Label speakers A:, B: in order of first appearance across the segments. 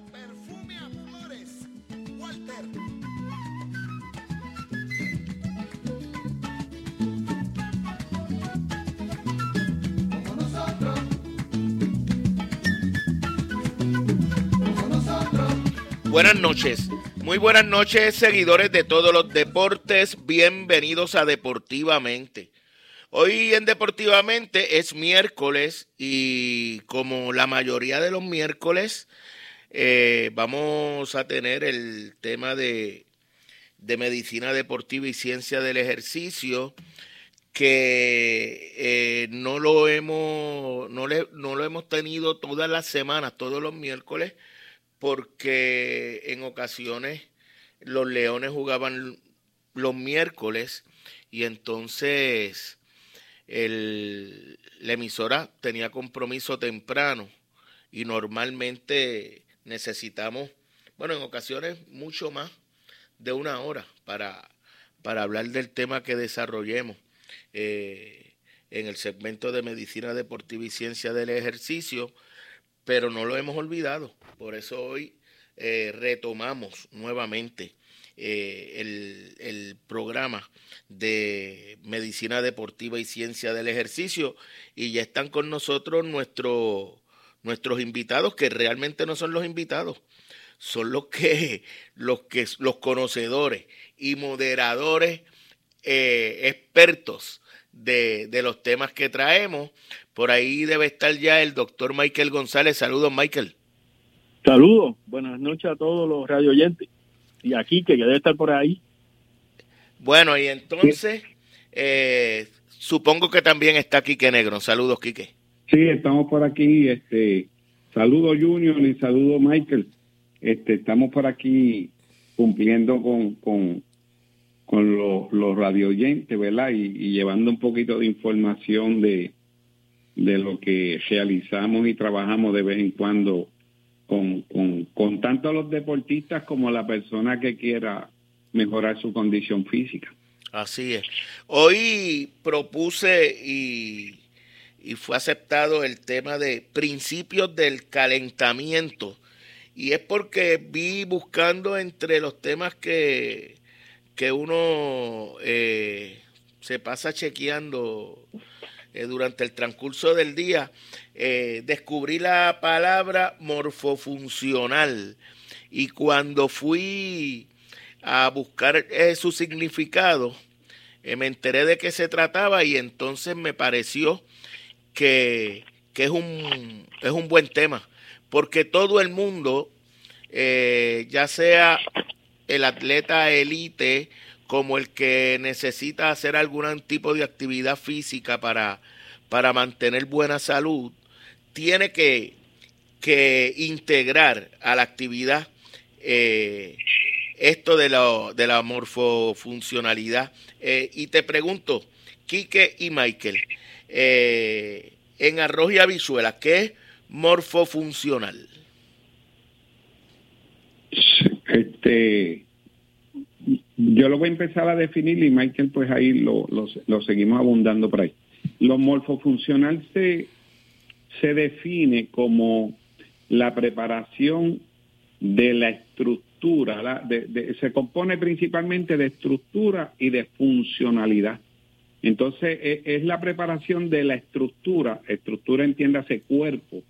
A: Perfume a Flores, Walter.
B: Buenas noches. Muy buenas noches, seguidores de todos los deportes. Bienvenidos a Deportivamente. Hoy en Deportivamente es miércoles y como la mayoría de los miércoles eh, vamos a tener el tema de, de, medicina deportiva y ciencia del ejercicio que eh, no lo hemos no, le, no lo hemos tenido todas las semanas, todos los miércoles porque en ocasiones los leones jugaban los miércoles y entonces el, la emisora tenía compromiso temprano y normalmente necesitamos, bueno, en ocasiones mucho más de una hora para, para hablar del tema que desarrollemos eh, en el segmento de medicina deportiva y ciencia del ejercicio, pero no lo hemos olvidado. Por eso hoy eh, retomamos nuevamente eh, el, el, programa de medicina deportiva y ciencia del ejercicio y ya están con nosotros nuestros nuestros invitados que realmente no son los invitados son los que los que los conocedores y moderadores eh, expertos de, de, los temas que traemos por ahí debe estar ya el doctor Michael González saludos Michael
C: saludos buenas noches a todos los radio oyentes y aquí que debe estar por ahí.
B: Bueno, y entonces eh, supongo que también está Quique Negro. Saludos, Quique.
D: Sí, estamos por aquí. Este, saludos Junior y saludos Michael. Este, estamos por aquí cumpliendo con, con, con los, los radio oyentes, ¿verdad? Y, llevando un poquito de información de, de lo que realizamos y trabajamos de vez en cuando con, con, con tanto los deportistas como la persona que quiera mejorar su condición física.
B: Así es. Hoy propuse y, y fue aceptado el tema de principios del calentamiento. Y es porque vi buscando entre los temas que, que uno eh, se pasa chequeando eh, durante el transcurso del día, eh, descubrí la palabra morfofuncional y cuando fui a buscar su significado, me enteré de qué se trataba y entonces me pareció que, que es, un, es un buen tema, porque todo el mundo, eh, ya sea el atleta elite, como el que necesita hacer algún tipo de actividad física para, para mantener buena salud, tiene que, que integrar a la actividad eh, esto de la, de la morfofuncionalidad. Eh, y te pregunto, Quique y Michael, eh, en arroz y habichuela, ¿qué es morfofuncional?
D: Este, yo lo voy a empezar a definir y Michael pues ahí lo, lo, lo seguimos abundando por ahí. Lo morfofuncional se, se define como la preparación de la estructura, de, se compone principalmente de estructura y de funcionalidad. Entonces es, es, la preparación de la estructura, estructura entiéndase cuerpo,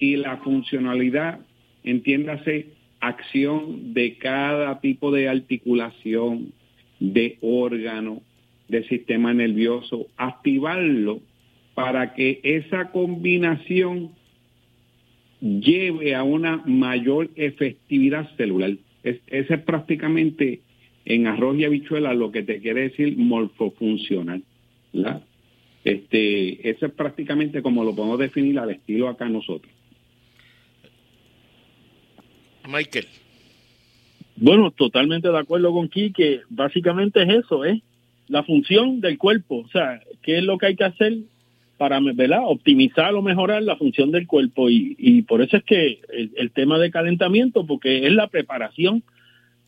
D: y la funcionalidad entiéndase acción de cada tipo de articulación, de órgano, de sistema nervioso, activarlo para que esa combinación lleve a una mayor efectividad celular. Es, ese es prácticamente en arroz y habichuela lo que te quiere decir morfofuncional. ¿verdad? Este, eso es prácticamente como lo podemos definir al estilo acá nosotros.
B: Michael.
C: Bueno, totalmente de acuerdo con que Básicamente es eso, es ¿eh? la función del cuerpo. O sea, ¿qué es lo que hay que hacer para ¿verdad? optimizar o mejorar la función del cuerpo? Y, y por eso es que el, el, tema de calentamiento, porque es la preparación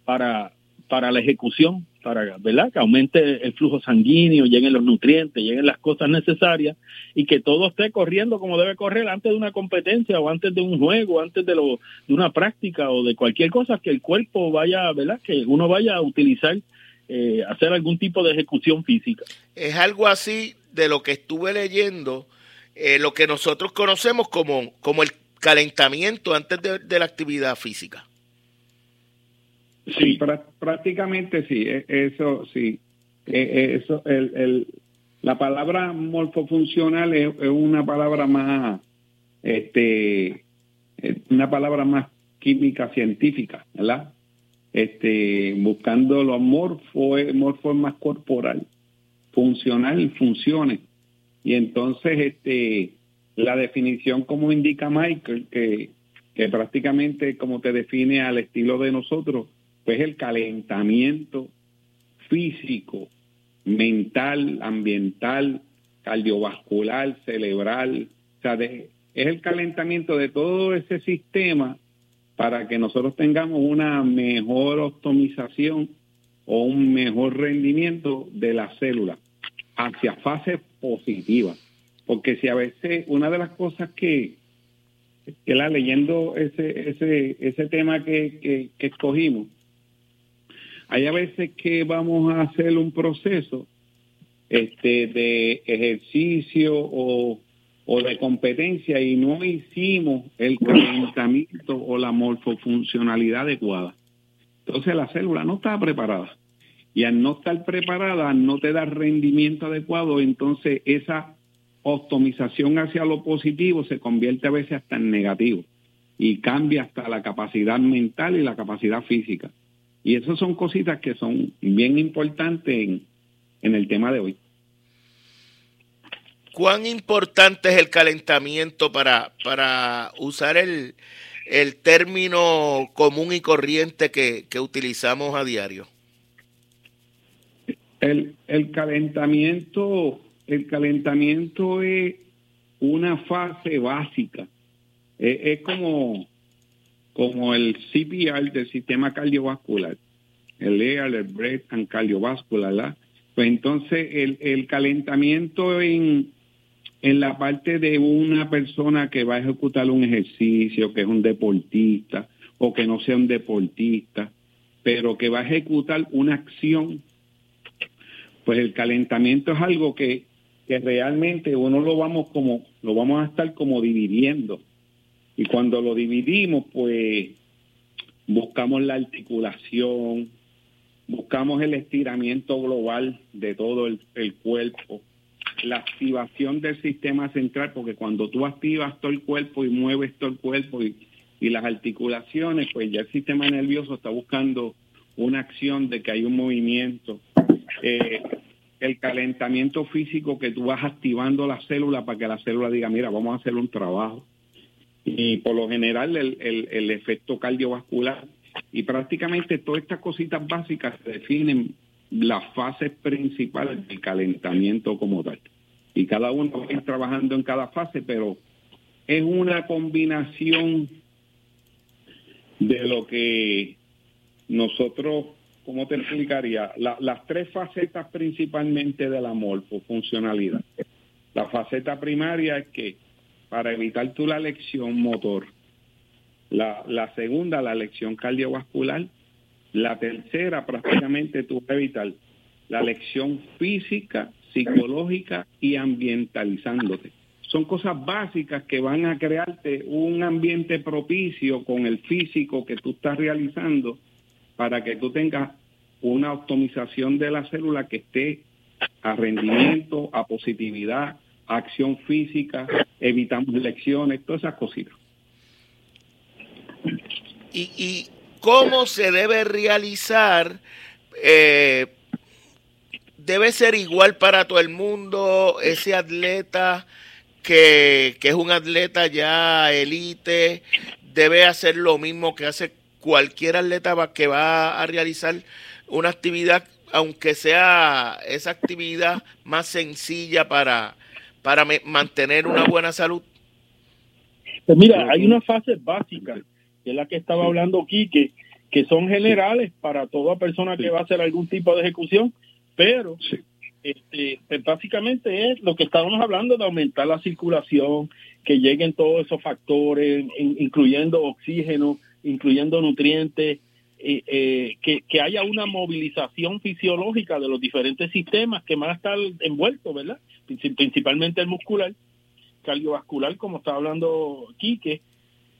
C: para, para la ejecución para ¿verdad? que aumente el flujo sanguíneo, lleguen los nutrientes, lleguen las cosas necesarias y que todo esté corriendo como debe correr antes de una competencia o antes de un juego, antes de, lo, de una práctica o de cualquier cosa que el cuerpo vaya, ¿verdad? que uno vaya a utilizar, eh, hacer algún tipo de ejecución física.
B: Es algo así de lo que estuve leyendo, eh, lo que nosotros conocemos como, como el calentamiento antes de la actividad física.
D: Sí, prácticamente sí, e, eso sí. E, e, eso, el, el, la palabra morfofuncional es, una palabra más, este, una palabra más química científica, ¿verdad? Este, buscando lo morfo, morfo es más corporal, funcional, funciones. Y entonces, este, la definición como indica Michael, que, que prácticamente como te define al estilo de nosotros, pues el calentamiento físico, mental, ambiental, cardiovascular, cerebral, o sea, es el calentamiento de todo ese sistema para que nosotros tengamos una mejor optimización o un mejor rendimiento de la célula hacia fases positivas. Porque si a veces una de las cosas que, que la leyendo ese, ese, ese tema que, que escogimos, hay a veces que vamos a hacer un proceso este, de ejercicio o, de competencia y no hicimos el calentamiento o la morfofuncionalidad adecuada. Entonces la célula no está preparada. Y al no estar preparada, no te da rendimiento adecuado, entonces esa optimización hacia lo positivo se convierte a veces hasta en negativo y cambia hasta la capacidad mental y la capacidad física. Y esas son cositas que son bien importantes en, en el tema de hoy.
B: ¿Cuán importante es el calentamiento para, para usar el, el término común y corriente que, que utilizamos a diario?
D: El, el calentamiento, el calentamiento es una fase básica. es como como el CPR del sistema cardiovascular, el EAR, el Breath and Cardiovascular, ¿verdad? Pues entonces el, el calentamiento en, en la parte de una persona que va a ejecutar un ejercicio, que es un deportista o que no sea un deportista, pero que va a ejecutar una acción, pues el calentamiento es algo que, que realmente uno lo vamos como, lo vamos a estar como dividiendo y cuando lo dividimos, pues buscamos la articulación, buscamos el estiramiento global de todo el, cuerpo, la activación del sistema central, porque cuando tú activas todo el cuerpo y mueves todo el cuerpo y, las articulaciones, pues ya el sistema nervioso está buscando una acción de que hay un movimiento. Eh, el calentamiento físico que tú vas activando la célula para que la célula diga, mira, vamos a hacer un trabajo y por lo general el, el, efecto cardiovascular y prácticamente todas estas cositas básicas definen las fases principales del calentamiento como tal. Y cada uno va trabajando en cada fase, pero es una combinación de lo que nosotros, ¿cómo te explicaría? las tres facetas principalmente de la morfofuncionalidad. La faceta primaria es que para evitar tú la lección motor. La, segunda, la lección cardiovascular. La tercera, prácticamente tú vas a evitar la lección física, psicológica y ambientalizándote. Son cosas básicas que van a crearte un ambiente propicio con el físico que tú estás realizando para que tú tengas una optimización de la célula que esté a rendimiento, a positividad, acción física, evitamos lecciones, todas esas cositas.
B: ¿Y, cómo se debe realizar? Eh, ¿Debe ser igual para todo el mundo ese atleta que, que es un atleta ya elite? ¿Debe hacer lo mismo que hace cualquier atleta que va a realizar una actividad, aunque sea esa actividad más sencilla para, para mantener una buena salud?
C: Pues mira, hay una fase básica, que es la que estaba hablando Quique, que son generales para toda persona que va a hacer algún tipo de ejecución, pero este, pues, básicamente es lo que estábamos hablando de aumentar la circulación, que lleguen todos esos factores, incluyendo oxígeno, incluyendo nutrientes, eh, eh, que, que, haya una movilización fisiológica de los diferentes sistemas que van a estar envueltos, ¿verdad? Principalmente el muscular, cardiovascular, como está hablando Quique,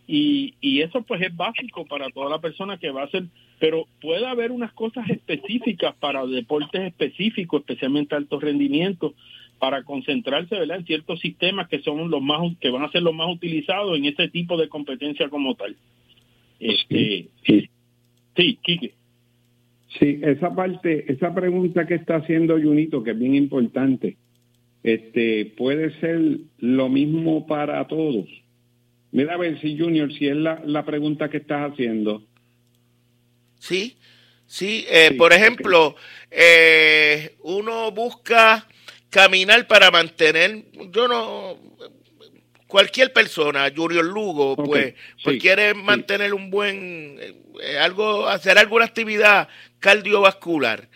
C: y, y eso pues es básico para toda la persona que va a hacer, pero puede haber unas cosas específicas para deportes específicos, especialmente alto rendimiento, para concentrarse ¿verdad? en ciertos sistemas que son los más que van a ser los más utilizados en ese tipo de competencia como tal. Este, sí, sí, Quique.
D: Sí, esa parte, esa pregunta que está haciendo Junito, que es bien importante, este, puede ser lo mismo para todos. Mira a ver si Junior, si es la, la pregunta que estás haciendo.
B: Sí, sí, eh, por ejemplo, eh, uno busca caminar para mantener, yo no, cualquier persona, Junior Lugo, pues, pues quiere mantener un buen, eh, algo, hacer alguna actividad cardiovascular.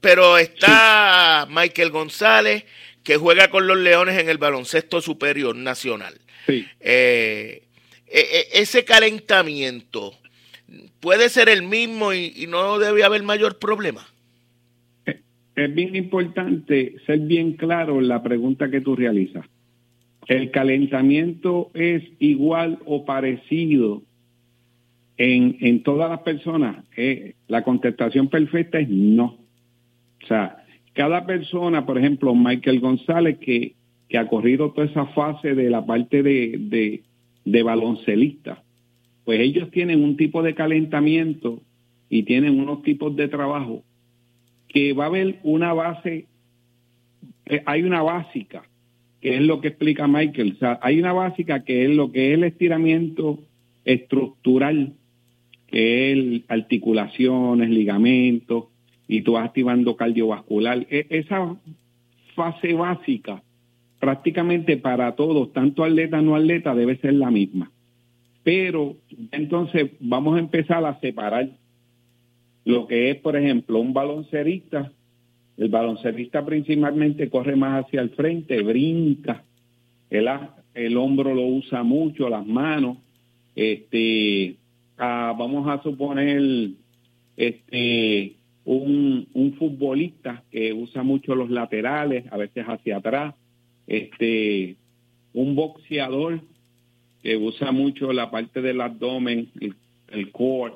B: Pero está Michael González, que juega con los Leones en el baloncesto superior nacional. Sí. Eh, e, e, ese calentamiento puede ser el mismo y no debe haber mayor problema
D: es bien importante ser bien claro en la pregunta que tú realizas. ¿El calentamiento es igual o parecido en, en todas las personas? Eh, la contestación perfecta es no. O sea, cada persona, por ejemplo, Michael González, que, que ha corrido toda esa fase de la parte de, de, baloncelista, pues ellos tienen un tipo de calentamiento y tienen unos tipos de trabajo que va a haber una base, eh, hay una básica, que es lo que explica Michael. Hay una básica que es lo que es el estiramiento estructural, que es articulaciones, ligamentos, y tú vas activando cardiovascular. E, esa fase básica, prácticamente para todos, tanto atleta no atleta, debe ser la misma. Pero entonces vamos a empezar a separar lo que es, por ejemplo, un baloncerista. El baloncerista principalmente corre más hacia el frente, brinca, el, el hombro lo usa mucho, las manos. Este, ah, vamos a suponer este, un, un futbolista que usa mucho los laterales, a veces hacia atrás. Este, un boxeador que usa mucho la parte del abdomen, el, el core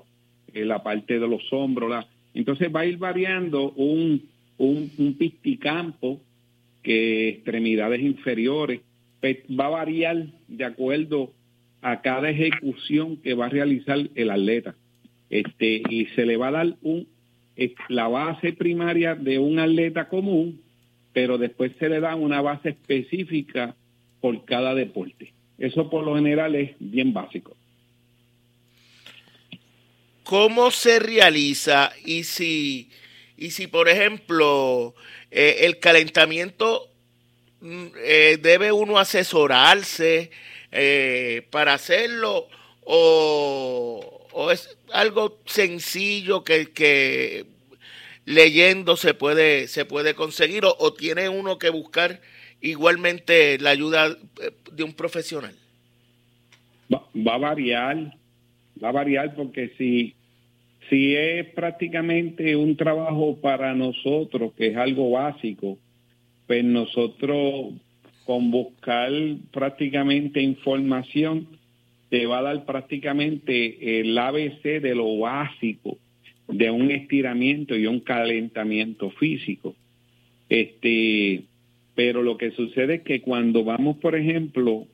D: la parte de los hombros. La... Entonces va a ir variando un, un, pisticampo que extremidades inferiores pues, va a variar de acuerdo a cada ejecución que va a realizar el atleta. Este, y se le va a dar un, la base primaria de un atleta común, pero después se le da una base específica por cada deporte. Eso por lo general es bien básico
B: cómo se realiza y si, y si por ejemplo, eh, el calentamiento mm, eh, debe uno asesorarse eh, para hacerlo o, o, es algo sencillo que, que leyendo se puede, se puede conseguir o, tiene uno que buscar igualmente la ayuda de un profesional?
D: va, a variar, va a variar porque si, si es prácticamente un trabajo para nosotros, que es algo básico, pues nosotros con buscar prácticamente información te va a dar prácticamente el ABC de lo básico de un estiramiento y un calentamiento físico. Este, pero lo que sucede es que cuando vamos, por ejemplo,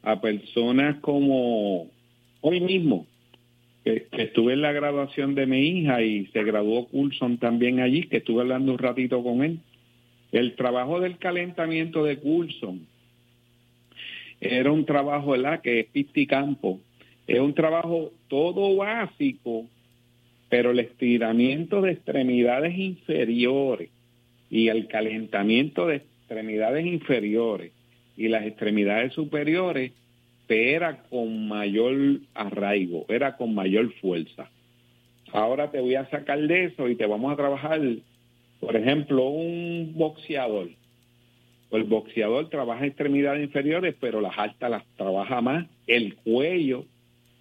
D: a personas como hoy mismo, que, estuve en la graduación de mi hija y se graduó Coulson también allí, que estuve hablando un ratito con él. El trabajo del calentamiento de Coulson era un trabajo, ¿verdad? Que es pisticampo. Es un trabajo todo básico, pero el estiramiento de extremidades inferiores y el calentamiento de extremidades inferiores y las extremidades superiores era con mayor arraigo, era con mayor fuerza. ahora te voy a sacar de eso y te vamos a trabajar, por ejemplo, un boxeador. El boxeador trabaja extremidades inferiores, pero las altas las trabaja más. El cuello,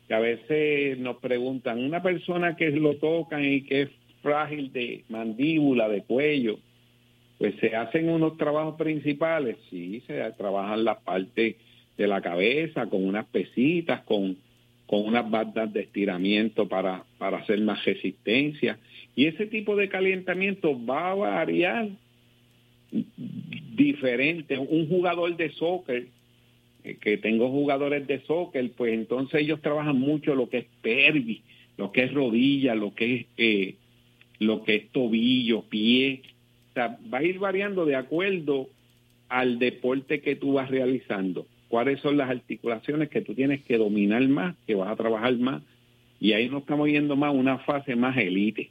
D: que a veces nos preguntan, una persona que lo tocan y que es frágil de mandíbula, de cuello, pues se hacen unos trabajos principales, sí, se trabajan la parte de la cabeza con unas pesitas, con, con unas bandas de estiramiento para, para hacer más resistencia. Y ese tipo de calentamiento va a variar diferente. Un jugador de soccer, eh, que tengo jugadores de soccer, pues entonces ellos trabajan mucho lo que es pervis, lo que es rodilla, lo que es, eh, lo que es tobillo, pie, o sea, va a ir variando de acuerdo al deporte que tú vas realizando. Cuáles son las articulaciones que tú tienes que dominar más, que vas a trabajar más. Y ahí nos estamos yendo más una fase más elite.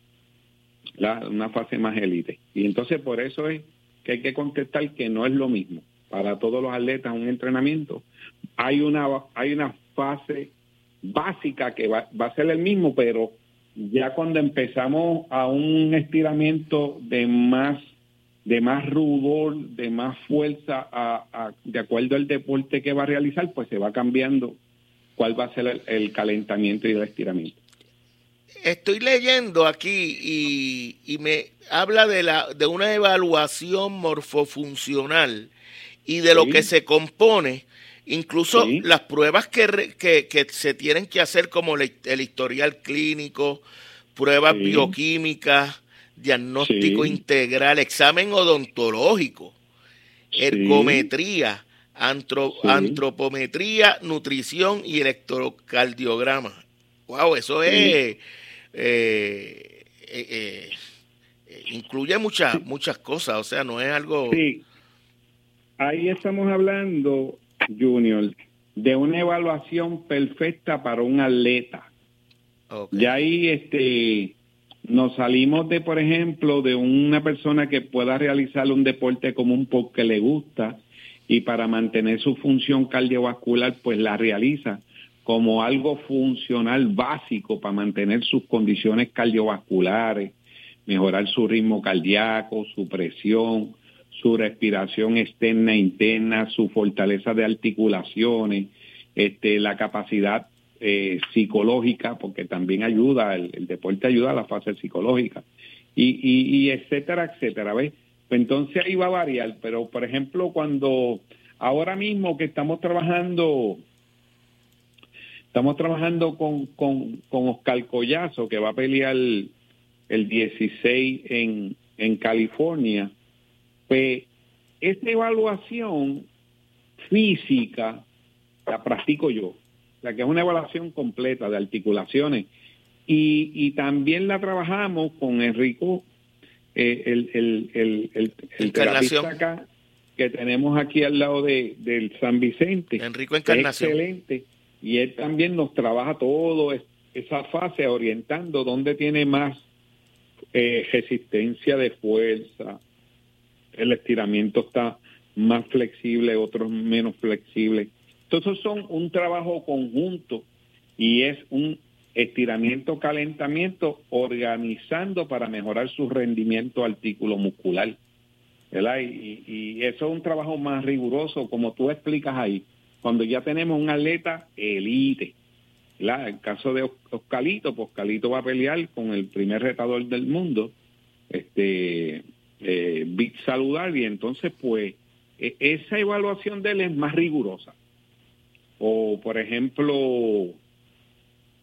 D: una fase más elite. Y entonces por eso es que hay que contestar que no es lo mismo. Para todos los atletas un entrenamiento hay una, hay una fase básica que va, va a ser el mismo, pero ya cuando empezamos a un estiramiento de más de más rudor, de más fuerza, de acuerdo al deporte que va a realizar, pues se va cambiando cuál va a ser el, calentamiento y el estiramiento.
B: Estoy leyendo aquí y, y, me habla de, la, de una evaluación morfofuncional y de lo que se compone, incluso las pruebas que, que, que, se tienen que hacer como el historial clínico, pruebas bioquímicas, diagnóstico integral, examen odontológico, ergometría, antropometría, nutrición y electrocardiograma. Wow, eso es eh, eh, eh, incluye muchas muchas cosas, o sea, no es algo.
D: Sí, ahí estamos hablando, Junior, de una evaluación perfecta para un atleta. Ya ahí, este, nos salimos de, por ejemplo, de una persona que pueda realizar un deporte común porque le gusta y para mantener su función cardiovascular, pues la realiza como algo funcional básico para mantener sus condiciones cardiovasculares, mejorar su ritmo cardíaco, su presión, su respiración externa e interna, su fortaleza de articulaciones, este, la capacidad eh, psicológica, porque también ayuda, el, deporte ayuda a la fase psicológica, y, y, etcétera, etcétera, ¿ves? Pues entonces ahí va a variar, pero por ejemplo, cuando ahora mismo que estamos trabajando, estamos trabajando con, con, con Oscar Collazo, que va a pelear el, el 16 en, en California, pues esta evaluación física la practico yo la que es una evaluación completa de articulaciones. Y, y también la trabajamos con Enrico, eh, el, el, el, el, el terapista acá, que tenemos aquí al lado de, del San Vicente.
B: Enrico Encarnación.
D: Excelente. Y él también nos trabaja todo esa fase orientando dónde tiene más eh, resistencia de fuerza. El estiramiento está más flexible, otros menos flexible. Entonces son un trabajo conjunto y es un estiramiento, calentamiento, organizando para mejorar su rendimiento artículo muscular. Y, eso es un trabajo más riguroso, como tú explicas ahí, cuando ya tenemos un atleta elite. ¿verdad? El caso de Oscalito, pues Oscalito va a pelear con el primer retador del mundo, este eh, Big Saludable, y entonces pues e, esa evaluación de él es más rigurosa. O, por ejemplo,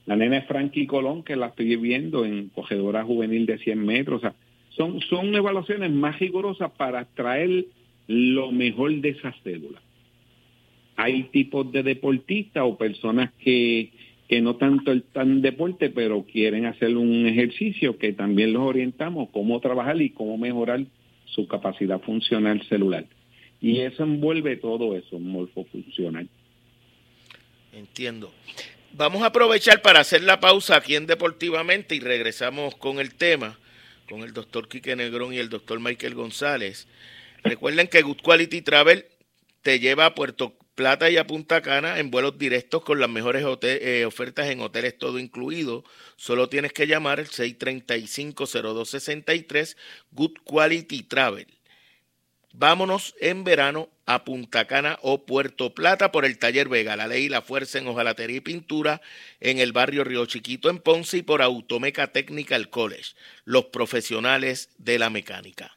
D: la nena Frankie Colón, que la estoy viendo en cogedora juvenil de 100 metros. O sea, son, son evaluaciones más rigurosas para traer lo mejor de esa cédula. Hay tipos de deportistas o personas que, que no tanto están deporte, pero quieren hacer un ejercicio que también los orientamos cómo trabajar y cómo mejorar su capacidad funcional celular. Y eso envuelve todo eso, morfofuncional.
B: Entiendo. Vamos a aprovechar para hacer la pausa aquí en Deportivamente y regresamos con el tema, con el doctor Quique Negrón y el doctor Michael González. Recuerden que Good Quality Travel te lleva a Puerto, Plata y a Punta Cana en vuelos directos con las mejores eh, ofertas en hoteles todo incluido. Solo tienes que llamar el 635-0263 Good Quality Travel. Vámonos en verano a Punta Cana o Puerto Plata por el Taller Vega, la ley y la fuerza en hojalatería y pintura en el barrio Río Chiquito en Ponce y por Automeca Technical College, los profesionales de la mecánica.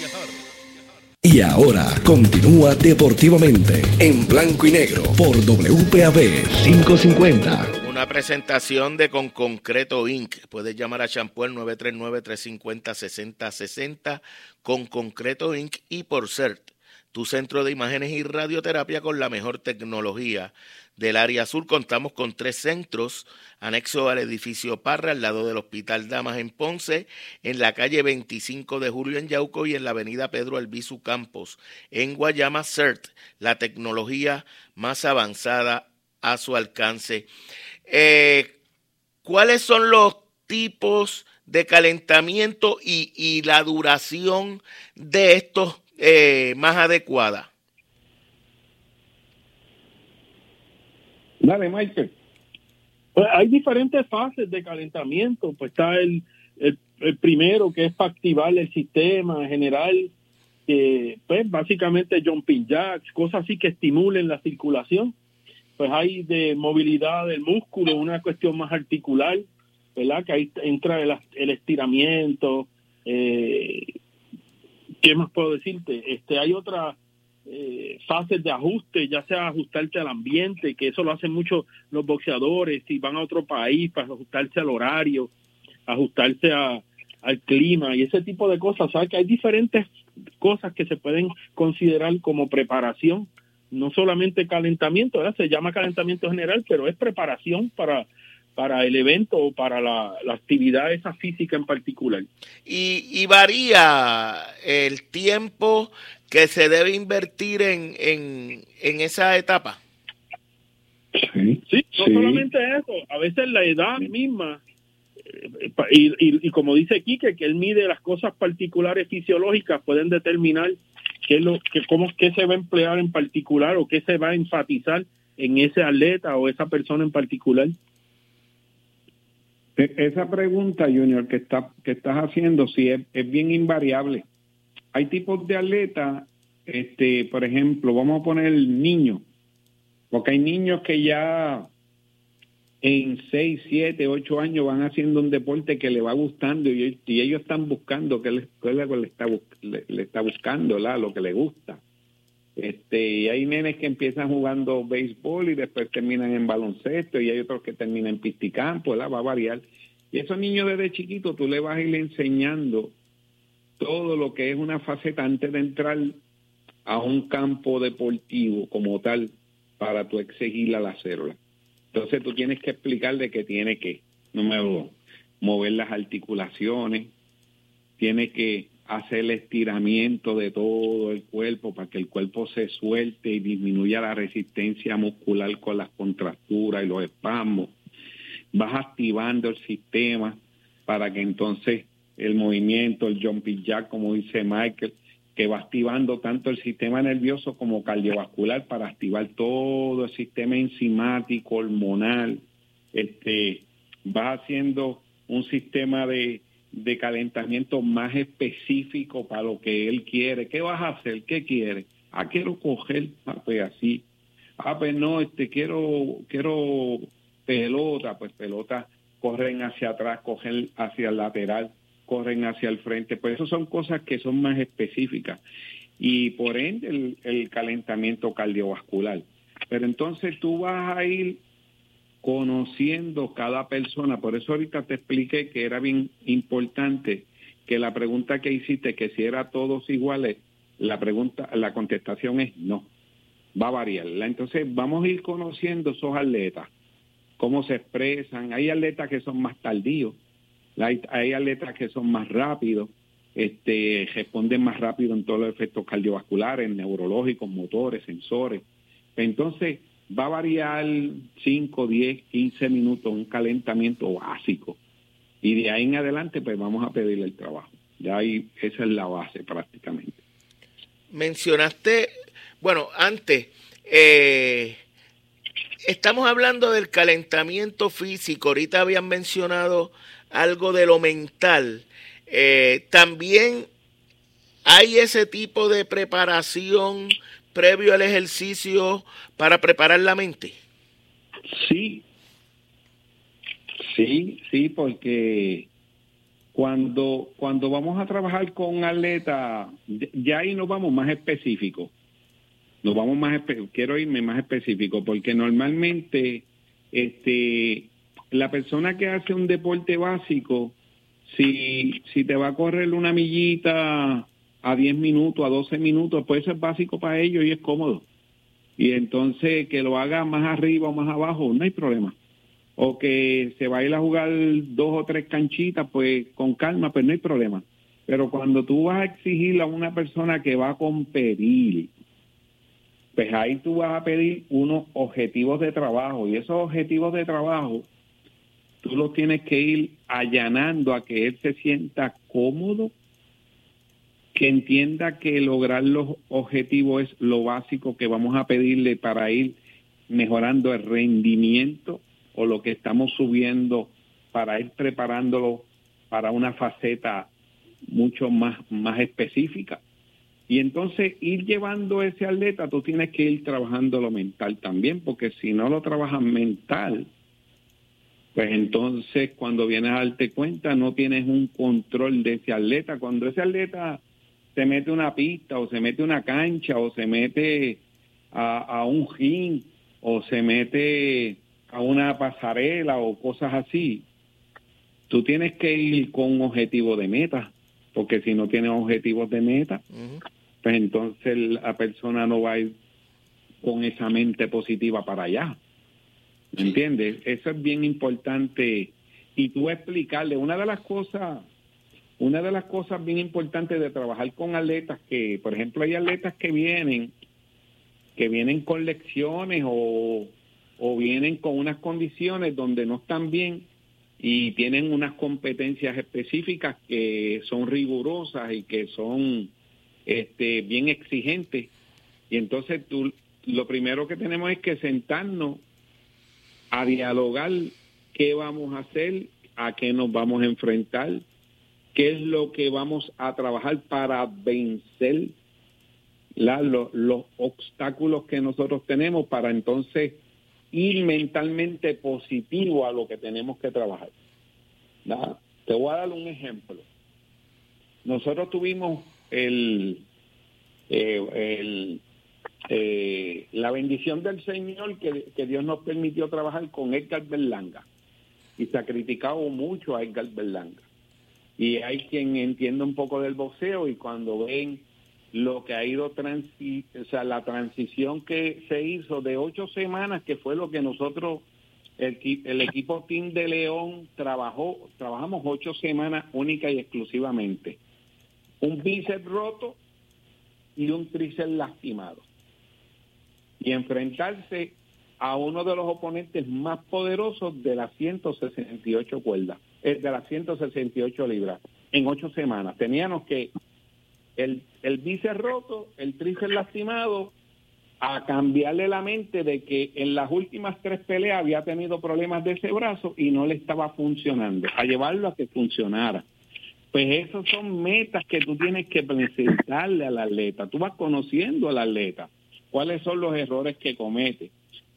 E: Y ahora continúa deportivamente en blanco y negro por WPAB 550.
B: Una presentación de Con Concreto Inc. Puedes llamar a Shampoo 939-350-6060 con Concreto Inc. y por CERT, tu centro de imágenes y radioterapia con la mejor tecnología del área sur contamos con tres centros, anexo al edificio Parra, al lado del Hospital Damas en Ponce, en la calle 25 de Julio en Yauco y en la avenida Pedro Albizu Campos, en Guayama CERT, la tecnología más avanzada a su alcance. Eh, ¿Cuáles son los tipos de calentamiento y, la duración de estos eh, más adecuada?
C: Dale, Michael. Pues hay diferentes fases de calentamiento. Pues está el, primero que es para activar el sistema general, que pues básicamente jumping jacks, cosas así que estimulen la circulación. Pues hay de movilidad del músculo, una cuestión más articular, ¿verdad? Que ahí entra el, el estiramiento. Eh, ¿Qué más puedo decirte? Este, hay otra eh, fases de ajuste, ya sea ajustarte al ambiente, que eso lo hacen mucho los boxeadores, si van a otro país para ajustarse al horario, ajustarse al clima y ese tipo de cosas. O que hay diferentes cosas que se pueden considerar como preparación, no solamente calentamiento, se llama calentamiento general, pero es preparación para para el evento o para la, actividad esa física en particular.
B: Y, y, varía el tiempo que se debe invertir en, en, en esa etapa.
C: Sí, sí no solamente eso, a veces la edad misma, eh, y, y, como dice Quique, que él mide las cosas particulares fisiológicas, pueden determinar qué, lo, que, cómo, qué se va a emplear en particular o qué se va a enfatizar en ese atleta o esa persona en particular.
D: E, esa pregunta, Junior, que, está, que estás haciendo, sí, es, bien invariable hay tipos de atletas, este, por ejemplo, vamos a poner el niño, porque hay niños que ya en 6, 7, 8 años van haciendo un deporte que le va gustando y, ellos están buscando que la está, le, está buscando ¿la? lo que le gusta. Este, y hay nenes que empiezan jugando béisbol y después terminan en baloncesto y hay otros que terminan en pisticampo, ¿la? va a variar. Y esos niños desde chiquitos tú le vas a ir enseñando todo lo que es una faceta antes de entrar a un campo deportivo como tal para tú exigir a la célula. Entonces tú tienes que explicarle que tiene que, número mover las articulaciones, tiene que hacer el estiramiento de todo el cuerpo para que el cuerpo se suelte y disminuya la resistencia muscular con las contracturas y los espasmos. Vas activando el sistema para que entonces el movimiento, el jumping jack, como dice Michael, que va activando tanto el sistema nervioso como cardiovascular para activar todo el sistema enzimático, hormonal. Este, va haciendo un sistema de, de calentamiento más específico para lo que él quiere. ¿Qué vas a hacer? ¿Qué quiere? Ah, quiero coger, ah, pues así. Ah, pues no, este, quiero, quiero pelota, pues pelota corren hacia atrás, cogen hacia el lateral, corren hacia el frente. Pues eso son cosas que son más específicas. Y por ende el, el calentamiento cardiovascular. Pero entonces tú vas a ir conociendo cada persona. Por eso ahorita te expliqué que era bien importante que la pregunta que hiciste, que si era todos iguales, la pregunta, la contestación es no. Va a variar. Entonces vamos a ir conociendo esos atletas, cómo se expresan. Hay atletas que son más tardíos, hay, atletas que son más rápidos, este, responden más rápido en todos los efectos cardiovasculares, neurológicos, motores, sensores. Entonces, va a variar 5, 10, 15 minutos, un calentamiento básico. Y de ahí en adelante, pues vamos a pedirle el trabajo. Ya ahí, esa es la base prácticamente.
B: Mencionaste, bueno, antes, eh, estamos hablando del calentamiento físico, ahorita habían mencionado algo de lo mental. Eh, también hay ese tipo de preparación previo al ejercicio para preparar la mente?
D: Sí, sí, sí, porque cuando, cuando vamos a trabajar con atleta, ya ahí nos vamos más específicos. Nos vamos más, quiero irme más específico, porque normalmente este, la persona que hace un deporte básico, si, si te va a correr una millita a 10 minutos, a 12 minutos, pues eso es básico para ellos y es cómodo. Y entonces que lo haga más arriba o más abajo, no hay problema. O que se va a ir a jugar dos o tres canchitas, pues con calma, pues no hay problema. Pero cuando tú vas a exigirle a una persona que va a competir, pues ahí tú vas a pedir unos objetivos de trabajo y esos objetivos de trabajo tú los tienes que ir allanando a que él se sienta cómodo que entienda que lograr los objetivos es lo básico que vamos a pedirle para ir mejorando el rendimiento o lo que estamos subiendo para ir preparándolo para una faceta mucho más, más específica. Y entonces ir llevando ese atleta, tú tienes que ir trabajando lo mental también, porque si no lo trabajas mental, pues entonces cuando vienes a darte cuenta no tienes un control de ese atleta. Cuando ese atleta se mete una pista o se mete una cancha o se mete a, un ring o se mete a una pasarela o cosas así, tú tienes que ir con un objetivo de meta, porque si no tienes objetivos de meta, pues entonces la persona no va a ir con esa mente positiva para allá. ¿Me entiendes? Eso es bien importante. Y tú explicarle, una de las cosas una de las cosas bien importantes de trabajar con atletas, que por ejemplo hay atletas que vienen, que vienen con lecciones o, o vienen con unas condiciones donde no están bien y tienen unas competencias específicas que son rigurosas y que son este, bien exigentes. Y entonces tú, lo primero que tenemos es que sentarnos a dialogar qué vamos a hacer, a qué nos vamos a enfrentar, qué es lo que vamos a trabajar para vencer los obstáculos que nosotros tenemos para entonces ir mentalmente positivo a lo que tenemos que trabajar. Te voy a dar un ejemplo. Nosotros tuvimos el, eh, eh, la bendición del Señor que, que, Dios nos permitió trabajar con Edgar Berlanga. Y se mucho a Edgar Berlanga y hay quien entiende un poco del boxeo y cuando ven lo que ha ido transi o sea la transición que se hizo de ocho semanas que fue lo que nosotros el, el equipo Team de León trabajó trabajamos ocho semanas única y exclusivamente un bíceps roto y un tríceps lastimado. Y enfrentarse a uno de los oponentes más poderosos de las 168 cuerdas, eh, de las 168 libras, en ocho semanas. Teníamos que el, el bíceps roto, el tríceps lastimado, a cambiarle la mente de que en las últimas tres peleas había tenido problemas de ese brazo y no le estaba funcionando, a llevarlo a que funcionara. Pues esas son metas que tú tienes que presentarle al atleta. Tú vas conociendo al atleta, cuáles son los errores que comete,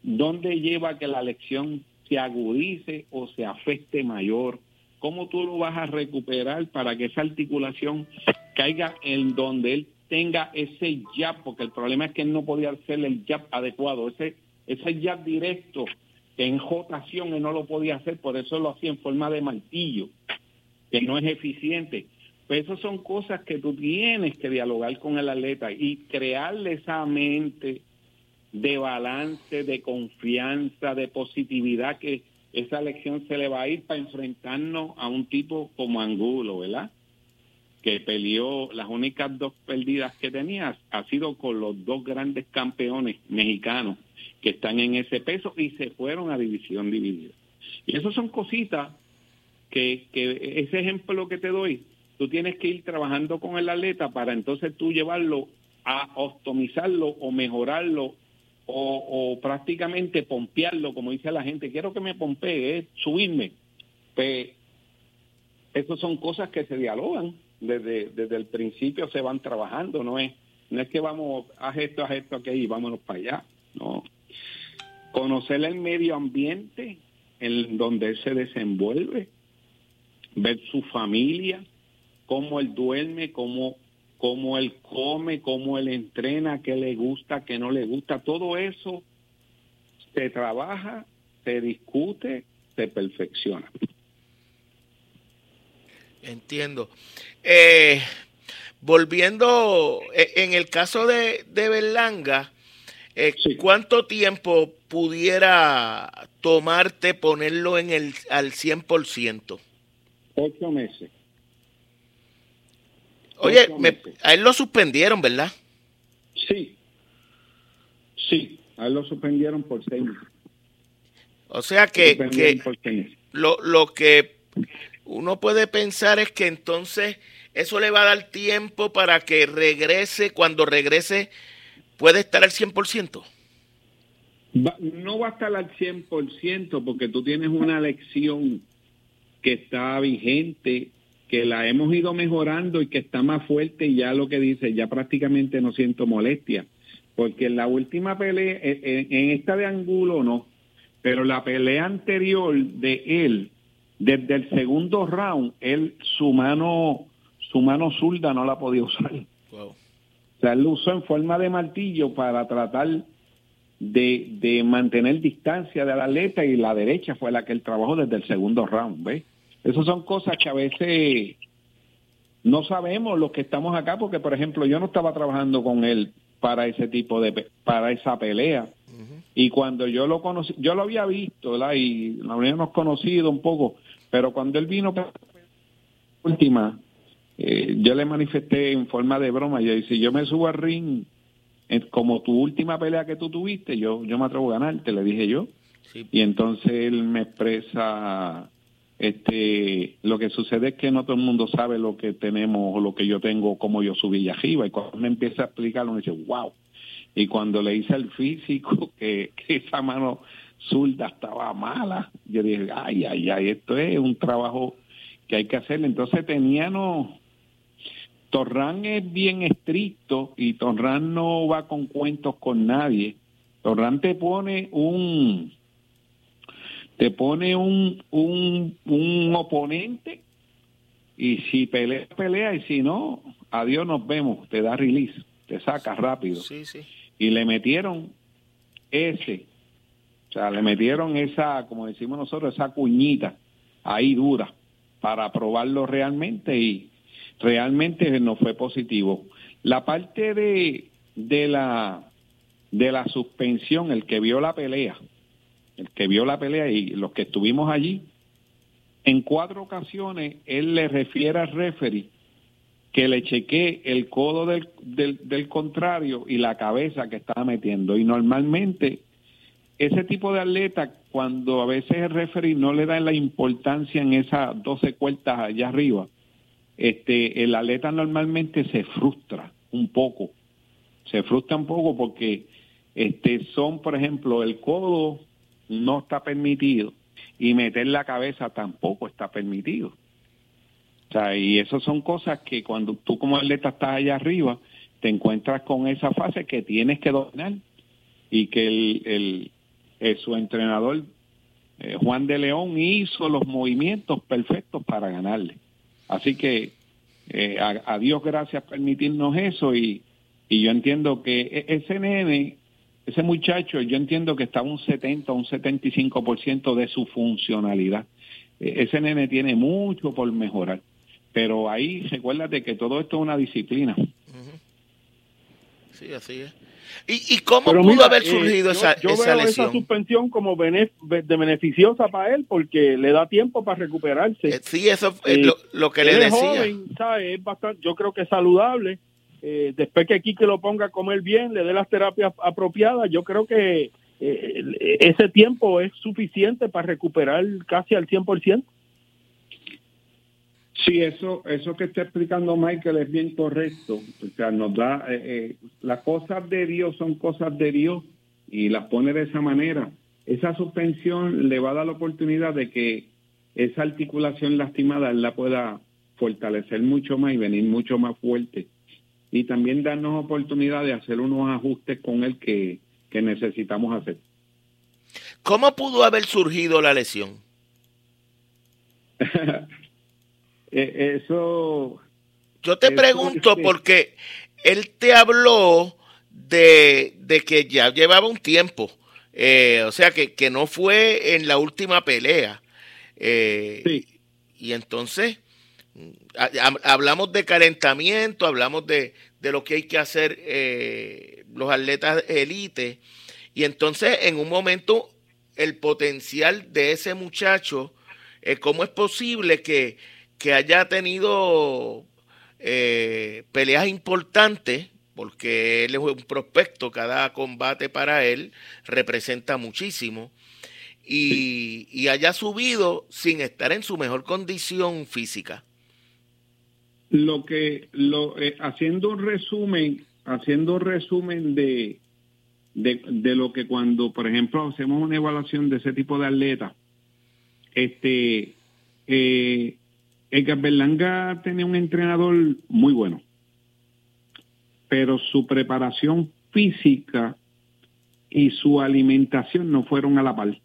D: dónde lleva que la lección se agudice o se afecte mayor, cómo tú lo vas a recuperar para que esa articulación caiga en donde él tenga ese jab, porque el problema es que él no podía hacer el jab adecuado, ese, ese jab directo en jotación él no lo podía hacer, por eso lo hacía en forma de martillo, que no es eficiente. Pues esas son cosas que tú tienes que dialogar con el atleta y crearle esa mente de balance, de confianza, de positividad, que esa lección se le va a ir para enfrentarnos a un tipo como Angulo, ¿verdad? que peleó las únicas dos perdidas que tenía ha sido con los dos grandes campeones mexicanos que están en ese peso y se fueron a división dividida. Y eso son cositas que, que ese ejemplo que te doy, tú tienes que ir trabajando con el atleta para entonces tú llevarlo a optimizarlo o mejorarlo o, prácticamente pompearlo, como dice la gente, quiero que me pompee, subirme. Pues, esas son cosas que se dialogan desde, desde el principio se van trabajando, no es, no es que vamos, a esto, a esto, aquí y vámonos para allá, no. Conocer el medio ambiente en donde él se desenvuelve, ver su familia, cómo él duerme, cómo, cómo él come, cómo él entrena, qué le gusta, qué no le gusta, todo eso se trabaja, se discute, se perfecciona.
B: Entiendo. Eh, volviendo, eh, en el caso de, de Berlanga, eh, ¿cuánto tiempo pudiera tomarte ponerlo en el al 100%?
D: Ocho meses.
B: Oye, Me, a él lo suspendieron, ¿verdad?
D: Sí. Sí, a él lo suspendieron por seis meses.
B: O sea que, que lo, lo que uno puede pensar es que entonces eso le va a dar tiempo para que regrese, cuando regrese puede estar al 100%.
D: no va a estar al 100% porque tú tienes una lección que está vigente, que la hemos ido mejorando y que está más fuerte y ya lo que dice, ya prácticamente no siento molestia. Porque en la última pelea, en esta de Angulo no, pero la pelea anterior de él, desde el segundo round, él, su mano, su mano zurda no la podía usar. O sea, él lo usó en forma de martillo para tratar de, de mantener distancia de la atleta y la derecha fue la que él trabajó desde el segundo round, ¿ves? Esas son cosas que a veces no sabemos los que estamos acá, porque por ejemplo yo no estaba trabajando con él para ese tipo de, para esa pelea. Y cuando yo lo conocí, yo lo había visto, ¿verdad? Y lo habíamos conocido un poco, pero cuando él vino para última, eh, yo le manifesté en forma de broma, dije, si yo me subo al ring, eh, como tu última pelea que tú tuviste, yo, yo me atrevo a ganarte, le dije yo. Y entonces él me expresa, este, lo que sucede es que no todo el mundo sabe lo que tenemos o lo que yo tengo, como yo subí arriba. Y cuando me empieza a explicarlo, me dice, wow. Y cuando le hice el físico, que esa mano zurda estaba mala. Yo dije, ay, ay, ay, esto es un trabajo que hay que hacer. Entonces teníamos, Torrán es bien estricto y Torrán no va con cuentos con nadie. Torrán te pone un, te pone un, un, un oponente y si pelea, pelea y si no, adiós nos vemos, te da release, te saca rápido.
B: Sí, sí.
D: Y le metieron ese o sea, le metieron esa, como decimos nosotros, esa cuñita ahí dura para probarlo realmente y realmente no fue positivo. La parte de, de la de la suspensión, el que vio la pelea, el que vio la pelea y los que estuvimos allí, en cuatro ocasiones él le refiere al referee que le chequee el codo del, del, del contrario y la cabeza que estaba metiendo. Y normalmente ese tipo de atleta, cuando a veces el referee no le da la importancia en esas 12 cuerdas allá arriba, este, el atleta normalmente se frustra un poco. Se frustra un poco porque este, son, por ejemplo, el codo no está permitido y meter la cabeza tampoco está permitido. O sea, y eso son cosas que cuando tú como atleta estás allá arriba, te encuentras con esa fase que tienes que dominar y que el, el, su entrenador eh, Juan de León hizo los movimientos perfectos para ganarle. Así que eh, a, Dios gracias permitirnos eso y, y yo entiendo que e, ese nene, ese muchacho, yo entiendo que está un 70 o un 75% de su funcionalidad. E, ese nene tiene mucho por mejorar. Pero ahí recuérdate que todo esto es una disciplina.
B: Sí, así es. ¿Y, cómo pudo haber eh, surgido esa,
C: yo
B: esa
C: veo esa suspensión como de beneficiosa para él porque le da tiempo para recuperarse.
B: Eh, sí, eso es eh, lo, que le decía.
C: Joven, ¿sabe? Es bastante, yo creo que es saludable. Después que Kike lo ponga a comer bien, le dé las terapias apropiadas, yo creo que ese tiempo es suficiente para recuperar casi al 100%.
D: Sí, eso, eso que está explicando Michael es bien correcto. O sea, nos da, eh, eh, las cosas de Dios son cosas de Dios y las pone de esa manera. Esa suspensión le va a dar la oportunidad de que esa articulación lastimada él la pueda fortalecer mucho más y venir mucho más fuerte. Y también darnos oportunidad de hacer unos ajustes con él que, que necesitamos hacer.
B: ¿Cómo pudo haber surgido la lesión?
D: Eh, eso...
B: Yo te pregunto porque él te habló de, que ya llevaba un tiempo, eh, o sea que, que, no fue en la última pelea. Eh, sí. Y entonces hablamos de calentamiento, hablamos de, de, lo que hay que hacer los atletas élite, y entonces en un momento el potencial de ese muchacho, ¿cómo es posible que que haya tenido eh, peleas importantes, porque él es un prospecto, cada combate para él representa muchísimo, y, haya subido sin estar en su mejor condición física.
D: Lo que, lo, eh, haciendo un resumen, haciendo un resumen de, de, de, lo que cuando, por ejemplo, hacemos una evaluación de ese tipo de atleta, este, eh, Edgar Berlanga tenía un entrenador muy bueno, pero su preparación física y su alimentación no fueron a la par.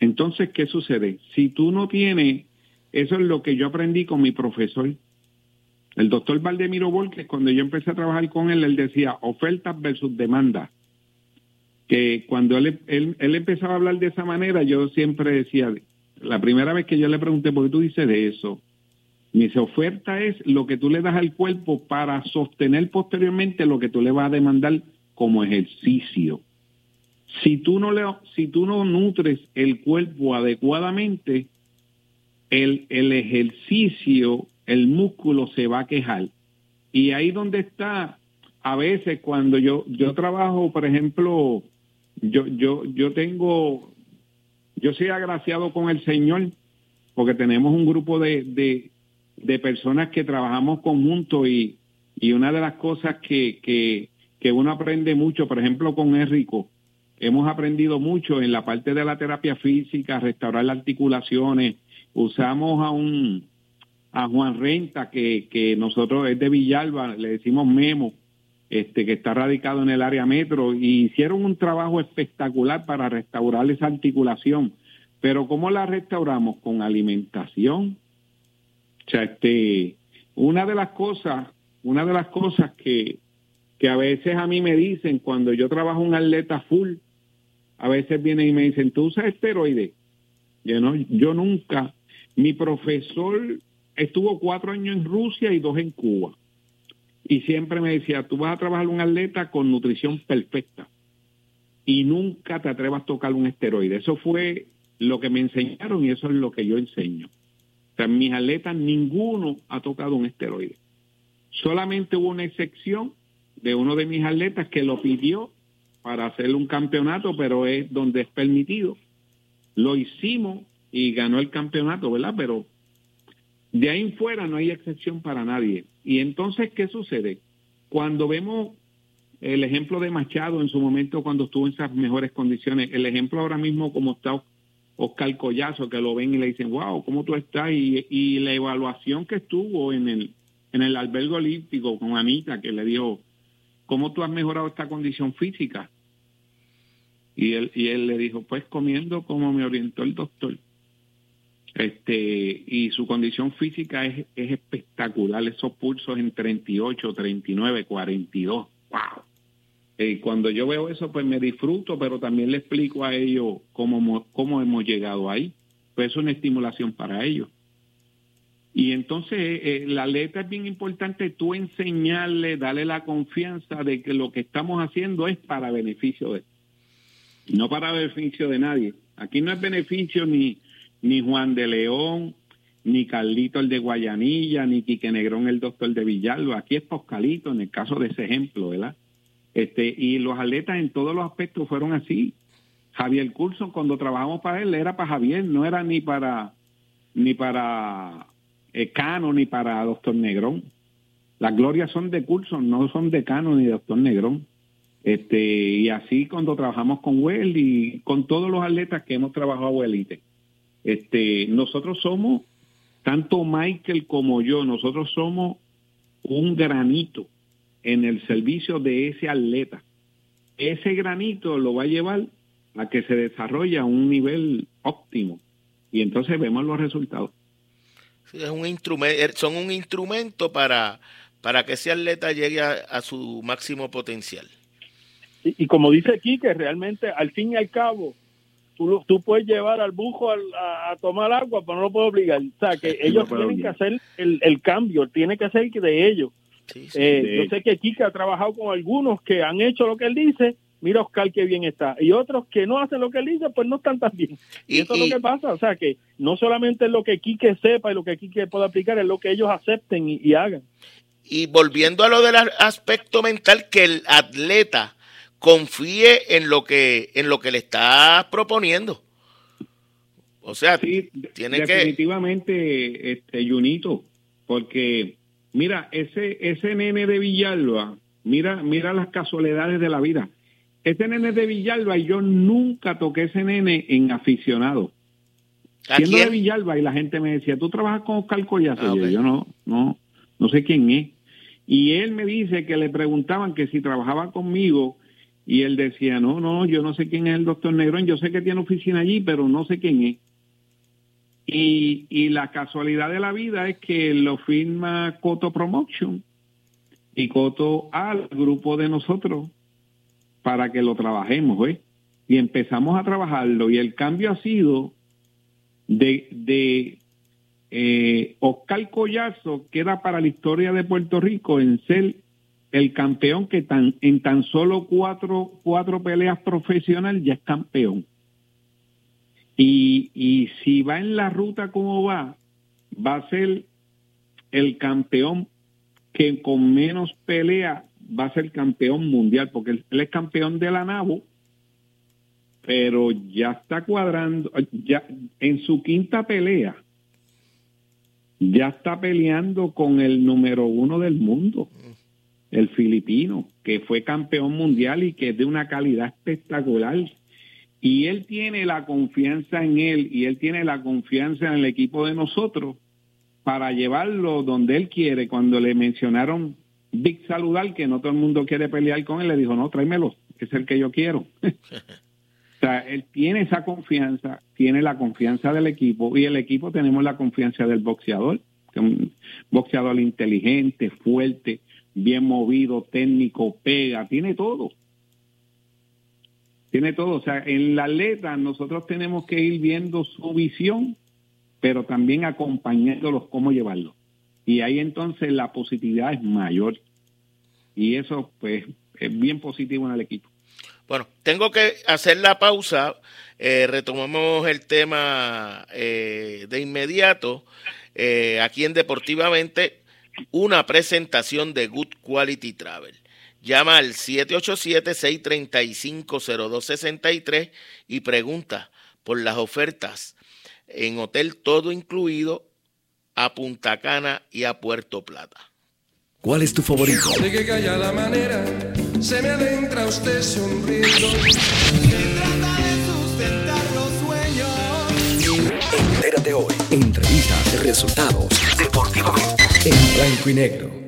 D: Entonces, ¿qué sucede? Si tú no tienes, eso es lo que yo aprendí con mi profesor, el doctor Valdemiro Volques, cuando yo empecé a trabajar con él, él decía ofertas versus demanda. Que cuando él, él, él empezaba a hablar de esa manera, yo siempre decía, la primera vez que yo le pregunté por qué tú dices de eso, mi oferta es lo que tú le das al cuerpo para sostener posteriormente lo que tú le vas a demandar como ejercicio. Si tú no le, si tú no nutres el cuerpo adecuadamente, el, el ejercicio, el músculo se va a quejar. Y ahí donde está, a veces cuando yo, yo trabajo, por ejemplo, yo, yo, yo tengo yo soy agraciado con el Señor porque tenemos un grupo de, de, personas que trabajamos conjuntos y, y una de las cosas que, que, que uno aprende mucho, por ejemplo, con Enrico, hemos aprendido mucho en la parte de la terapia física, restaurar las articulaciones. Usamos a un a Juan Renta, que, que nosotros es de Villalba, le decimos Memo, este, que está radicado en el área metro, y hicieron un trabajo espectacular para restaurar esa articulación. Pero ¿cómo la restauramos? Con alimentación. O sea, este, una de las cosas, una de las cosas que, que a veces a mí me dicen cuando yo trabajo un atleta full, a veces vienen y me dicen, ¿tú usas esteroides? Yo, no, yo nunca. Mi profesor estuvo cuatro años en Rusia y dos en Cuba y siempre me decía, tú vas a trabajar un atleta con nutrición perfecta y nunca te atrevas a tocar un esteroide. Eso fue lo que me enseñaron y eso es lo que yo enseño. mis atletas ninguno ha tocado un esteroide. Solamente hubo una excepción de uno de mis atletas que lo pidió para hacer un campeonato, pero es donde es permitido. Lo hicimos y ganó el campeonato, ¿verdad? Pero de ahí en fuera no hay excepción para nadie. Y entonces, ¿qué sucede? Cuando vemos el ejemplo de Machado en su momento cuando estuvo en esas mejores condiciones, el ejemplo ahora mismo como está Oscar Collazo, que lo ven y le dicen, wow, ¿cómo tú estás? Y, y la evaluación que estuvo en el, en el albergue olímpico con Anita, que le dijo, ¿cómo tú has mejorado esta condición física? Y él, y él le dijo, pues comiendo como me orientó el doctor. Este, y su condición física es, es espectacular, esos pulsos en 38, 39, 42. ¡Wow! Y cuando yo veo eso, pues me disfruto, pero también le explico a ellos cómo, cómo hemos llegado ahí. Pues es una estimulación para ellos. Y entonces eh, la letra es bien importante tú enseñarle, darle la confianza de que lo que estamos haciendo es para beneficio de no para beneficio de nadie. Aquí no es beneficio ni, ni Juan de León, ni Carlito el de Guayanilla, ni Quique Negrón el doctor de Villalba. Aquí es Poscalito en el caso de ese ejemplo, ¿verdad? Este, y los atletas en todos los aspectos fueron así. Javier Curso, cuando trabajamos para él, era para Javier, no era ni para ni para eh, Cano ni para Doctor Negrón. Las glorias son de Curso, no son de Cano ni de Doctor Negrón. Este, y así cuando trabajamos con Well y con todos los atletas que hemos trabajado Elite. Este, nosotros somos, tanto Michael como yo, nosotros somos un granito en el servicio de ese atleta. Ese granito lo va a llevar a que se desarrolle a un nivel óptimo y entonces vemos los resultados.
B: es un instrumento, er, son un instrumento para, para que ese atleta llegue a, su máximo potencial.
C: Y, como dice aquí, que realmente al fin y al cabo, tú, tú puedes llevar al bujo a, tomar agua, pero no lo puedes obligar. O sea, que ellos tienen que hacer el, el cambio, tiene que ser de ellos. Eh, yo sé que Kika ha trabajado con algunos que han hecho lo que él dice. Mira, Oscar, qué bien está. Y otros que no hacen lo que él dice, pues no están tan bien. Y, eso es lo que pasa. O sea, que no solamente es lo que Quique sepa y lo que Quique pueda aplicar, es lo que ellos acepten y, hagan.
B: Y volviendo a lo del aspecto mental, que el atleta confíe en lo que, en lo que le está proponiendo. O sea, tiene
D: que... Definitivamente, este, Junito, porque Mira, ese, ese nene de Villalba, mira, mira las casualidades de la vida. Ese nene de Villalba, y yo nunca toqué ese nene en aficionado. Siendo de Villalba, y la gente me decía, ¿tú trabajas con Oscar Collazo? Ah, yo no, no, no sé quién es. Y él me dice que le preguntaban que si trabajaba conmigo, y él decía, no, no, yo no sé quién es el doctor Negrón, yo sé que tiene oficina allí, pero no sé quién es. Y, la casualidad de la vida es que lo firma Coto Promotion y Coto al grupo de nosotros para que lo trabajemos, ¿eh? Y empezamos a trabajarlo y el cambio ha sido de, de eh, Oscar Collazo, queda para la historia de Puerto Rico en ser el campeón que tan, en tan solo cuatro, cuatro peleas profesionales ya es campeón. Y, y si va en la ruta como va, va a ser el campeón que con menos pelea va a ser campeón mundial, porque él, es campeón de la NABO, pero ya está cuadrando, ya en su quinta pelea, ya está peleando con el número uno del mundo, el filipino, que fue campeón mundial y que es de una calidad espectacular y él tiene la confianza en él y él tiene la confianza en el equipo de nosotros para llevarlo donde él quiere. Cuando le mencionaron Big Saludar, que no todo el mundo quiere pelear con él, le dijo, no, tráemelo, que es el que yo quiero. o sea, él tiene esa confianza, tiene la confianza del equipo y el equipo tenemos la confianza del boxeador, que es un boxeador inteligente, fuerte, bien movido, técnico, pega, tiene todo. Tiene todo, o sea, en la letra nosotros tenemos que ir viendo su visión, pero también acompañándolos cómo llevarlo. Y ahí entonces la positividad es mayor. Y eso pues es bien positivo en el equipo.
B: Bueno, tengo que hacer la pausa. Eh, retomamos el tema eh, de inmediato. eh, aquí en Deportivamente, una presentación de Good Quality Travel. Llama al 787-635-0263 y pregunta por las ofertas en hotel todo incluido a Punta Cana y a Puerto Plata.
E: ¿Cuál es tu favorito?
F: De que calla la manera, se me adentra usted sonriendo. Se trata de sustentar los sueños.
E: Entérate hoy. Entrevistas, resultados, deportivamente, en blanco y negro.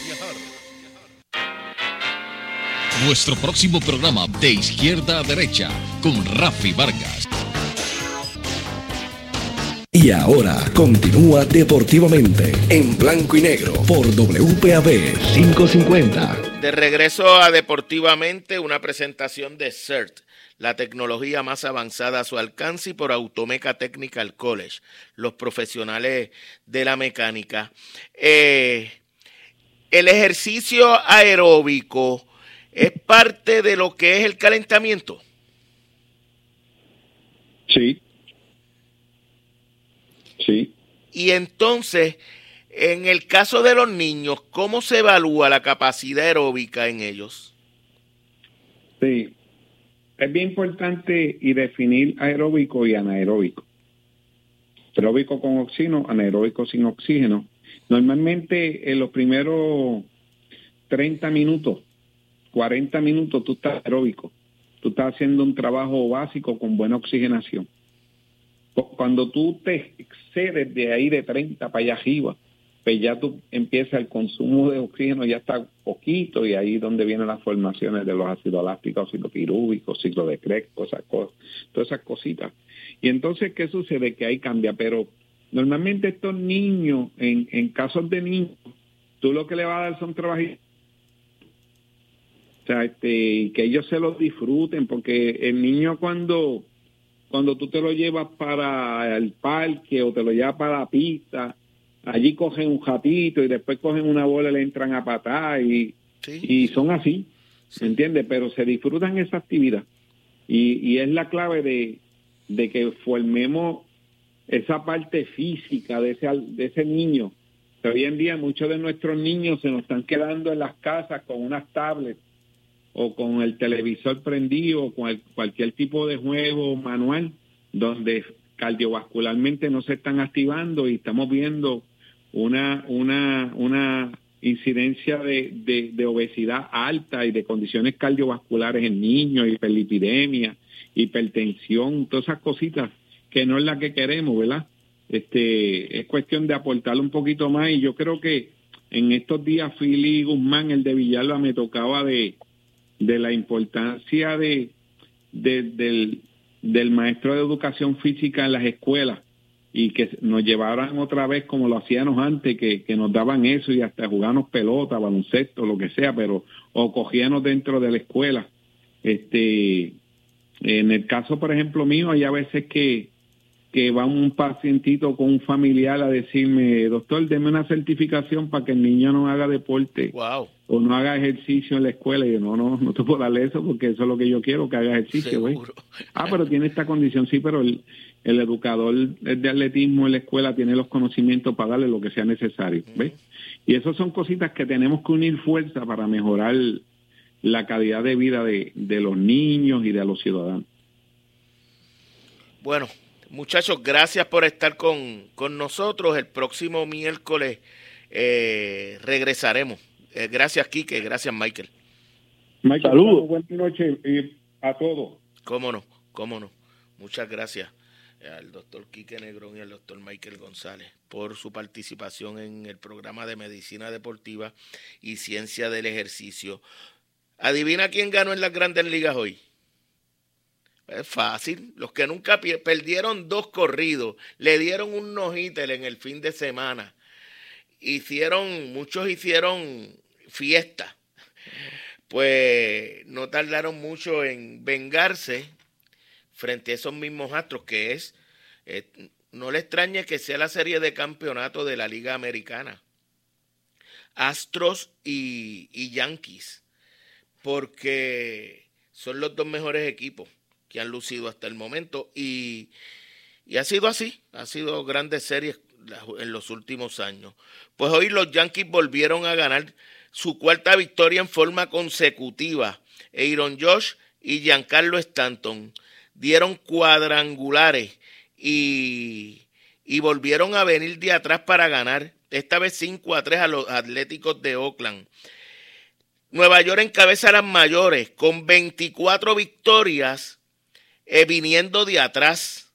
G: Nuestro próximo programa de izquierda a derecha con Rafi Vargas.
E: Y ahora continúa deportivamente en blanco y negro por WPAB 550.
B: De regreso a Deportivamente, una presentación de CERT, la tecnología más avanzada a su alcance y por Automeca Technical College, los profesionales de la mecánica. Eh, el ejercicio aeróbico es parte de lo que es el calentamiento.
D: Sí. Sí.
B: Y entonces, en el caso de los niños, ¿cómo se evalúa la capacidad aeróbica en ellos?
D: Sí. Es bien importante y definir aeróbico y anaeróbico. Aeróbico con oxígeno, anaeróbico sin oxígeno. Normalmente en los primeros 30 minutos 40 minutos tú estás aeróbico, tú estás haciendo un trabajo básico con buena oxigenación. Cuando tú te excedes de ahí de 30 para allá arriba, pues ya tú empiezas el consumo de oxígeno, ya está poquito, y ahí es donde vienen las formaciones de los ácidos lácticos, ácidos pirúvicos, ciclo de Crespo, esas cosas, todas esas cositas. Y entonces, ¿qué sucede? Que ahí cambia, pero normalmente estos niños, en, casos de niños, tú lo que le vas a dar son trabajos o sea, este, que ellos se los disfruten, porque el niño cuando, cuando tú te lo llevas para el parque o te lo llevas para la pista, allí cogen un ratito y después cogen una bola y le entran a patar y, y son así, ¿se entiende? Pero se disfrutan esa actividad. Y, y es la clave de, de que formemos esa parte física de ese, de ese niño. hoy en día muchos de nuestros niños se nos están quedando en las casas con unas tablets o con el televisor prendido o con cualquier tipo de juego manual donde cardiovascularmente no se están activando y estamos viendo una, una, una incidencia de, de, obesidad alta y de condiciones cardiovasculares en niños, hiperlipidemia, hipertensión, todas esas cositas que no es la que queremos, ¿verdad? Este, es cuestión de aportarle un poquito más y yo creo que en estos días Philly Guzmán, el de Villalba, me tocaba de, de la importancia de, del, maestro de educación física en las escuelas y que nos llevaran otra vez como lo hacíamos antes, que, nos daban eso y hasta jugarnos pelota, baloncesto, lo que sea, pero o cogíamos dentro de la escuela. Este, en el caso, por ejemplo, mío, hay a veces que, que va un pacientito con un familiar a decirme, doctor, deme una certificación para que el niño no haga deporte o no haga ejercicio en la escuela. Y yo, no, no, no te puedo darle eso porque eso es lo que yo quiero, que haga ejercicio. Güey. Ah, pero tiene esta condición, sí, pero el, el educador de atletismo en la escuela tiene los conocimientos para darle lo que sea necesario. ¿ves? Y esas son cositas que tenemos que unir fuerza para mejorar la calidad de vida de, de los niños y de los ciudadanos.
B: Bueno, muchachos, gracias por estar con, con nosotros. El próximo miércoles eh, regresaremos. Eh, gracias, Quique. Gracias, Michael.
D: Michael,
C: Saludos.
D: Buenas noches eh, a todos.
B: Cómo no, cómo no. Muchas gracias al doctor Quique Negrón y al doctor Michael González por su participación en el programa de medicina deportiva y ciencia del ejercicio. ¿Adivina quién ganó en las grandes ligas hoy? Es fácil. Los que nunca perdieron dos corridos, le dieron un no en el fin de semana. Hicieron, muchos hicieron fiesta. Pues no tardaron mucho en vengarse frente a esos mismos astros, que es, eh, no le extrañe que sea la serie de campeonato de la Liga Americana. Astros y, y Yankees, porque son los dos mejores equipos que han lucido hasta el momento y, y ha sido así, ha sido grandes series en los últimos años. Pues hoy los Yankees volvieron a ganar su cuarta victoria en forma consecutiva. Aaron Josh y Giancarlo Stanton dieron cuadrangulares y, y volvieron a venir de atrás para ganar. Esta vez 5 a 3 a los Atléticos de Oakland. Nueva York encabeza a las mayores con 24 victorias eh, viniendo de atrás.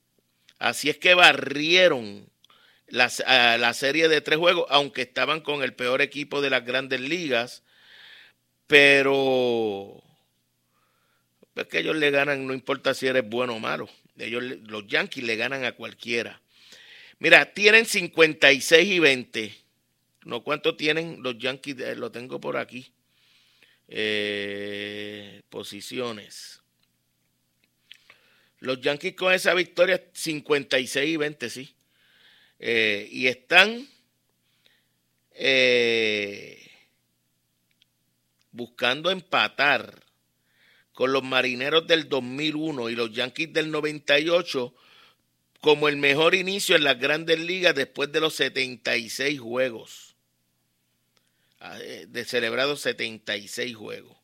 B: Así es que barrieron la, a la serie de tres juegos, aunque estaban con el peor equipo de las grandes ligas. Pero es que ellos le ganan, no importa si eres bueno o malo. Ellos, los Yankees le ganan a cualquiera. Mira, tienen 56 y 20. ¿No cuánto tienen los Yankees? Eh, lo tengo por aquí. Eh, posiciones. Los Yankees con esa victoria 56 y 20, sí. Eh, y están eh, buscando empatar con los Marineros del 2001 y los Yankees del 98 como el mejor inicio en las grandes ligas después de los 76 juegos. Ah, eh, De celebrados 76 juegos.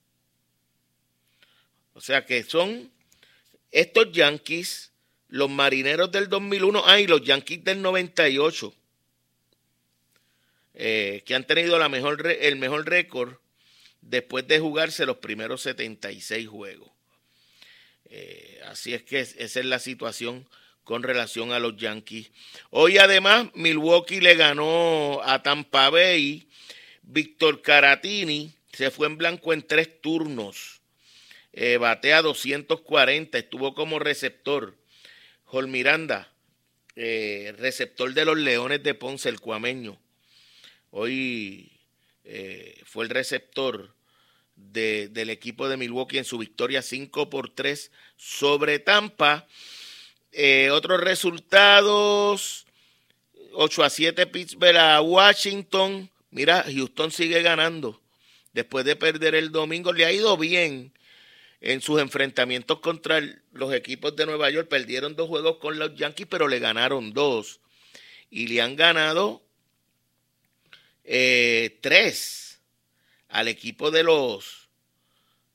B: O sea que son estos Yankees, los Marineros del 2001, ah, y los Yankees del 98, eh, que han tenido la mejor, el mejor récord después de jugarse los primeros 76 juegos. Eh, así es que es- esa es la situación con relación a los Yankees. Hoy además Milwaukee le ganó a Tampa Bay. Víctor Caratini se fue en blanco en tres turnos. Eh, batea 240, estuvo como receptor. Jol Miranda, eh, receptor de los Leones de Ponce, el cuameño. Hoy eh, fue el receptor de- del equipo de Milwaukee en su victoria 5 por 3 sobre Tampa. Eh, otros resultados, 8 a 7 Pittsburgh a Washington. Mira, Houston sigue ganando. Después de perder el domingo, le ha ido bien en sus enfrentamientos contra los equipos de Nueva York. Perdieron dos juegos con los Yankees, pero le ganaron dos. Y le han ganado eh, tres al equipo de los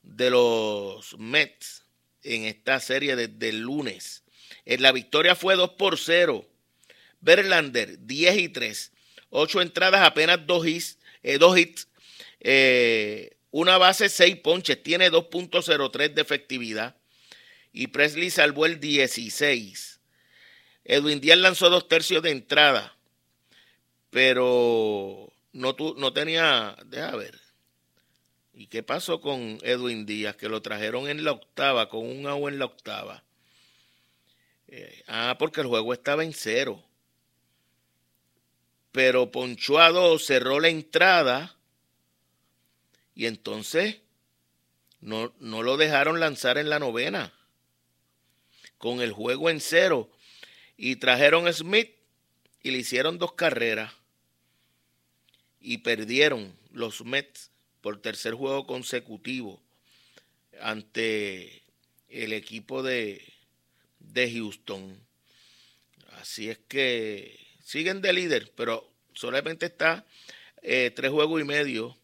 B: de los Mets en esta serie desde el lunes. En la victoria fue 2 por 0. Verlander 10 y 3. 8 entradas, apenas 2 hits. eh, dos hits eh, una base, 6 ponches. Tiene 2.03 de efectividad. Y Presley salvó el 16. Edwin Díaz lanzó dos tercios de entrada. Pero no, tu, no tenía. Deja ver. ¿Y qué pasó con Edwin Díaz? Que lo trajeron en la octava, con un agua en la octava. Eh, ah, porque el juego estaba en cero. Pero dos, cerró la entrada. Y entonces no, no lo dejaron lanzar en la novena. Con el juego en cero. Y trajeron a Smith y le hicieron dos carreras. Y perdieron los Mets por tercer juego consecutivo ante el equipo de, de Houston. Así es que siguen de líder, pero solamente está eh, tres juegos y medio.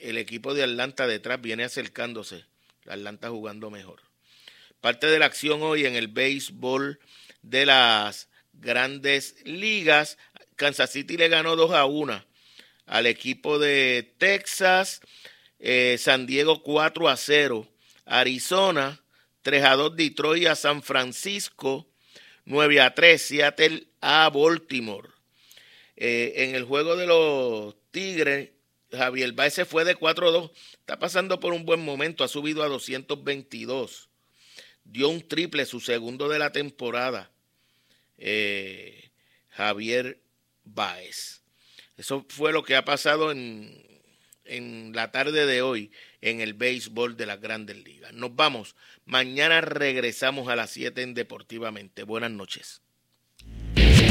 B: El equipo de Atlanta detrás viene acercándose. Atlanta jugando mejor. Parte de la acción hoy en el béisbol de las grandes ligas. Kansas City le ganó 2 a 1 al equipo de Texas. Eh, San Diego 4 a 0. Arizona 3 a 2 Detroit a San Francisco. 9 a 3 Seattle a Baltimore. Eh, en el juego de los Tigres, Javier Baez se fue de 4 a 2. Está pasando por un buen momento. Ha subido a 222. Dio un triple, su segundo de la temporada. Eh, Javier Baez. Eso fue lo que ha pasado en, en la tarde de hoy en el béisbol de las grandes ligas. Nos vamos. Mañana regresamos a las 7 en Deportivamente. Buenas noches.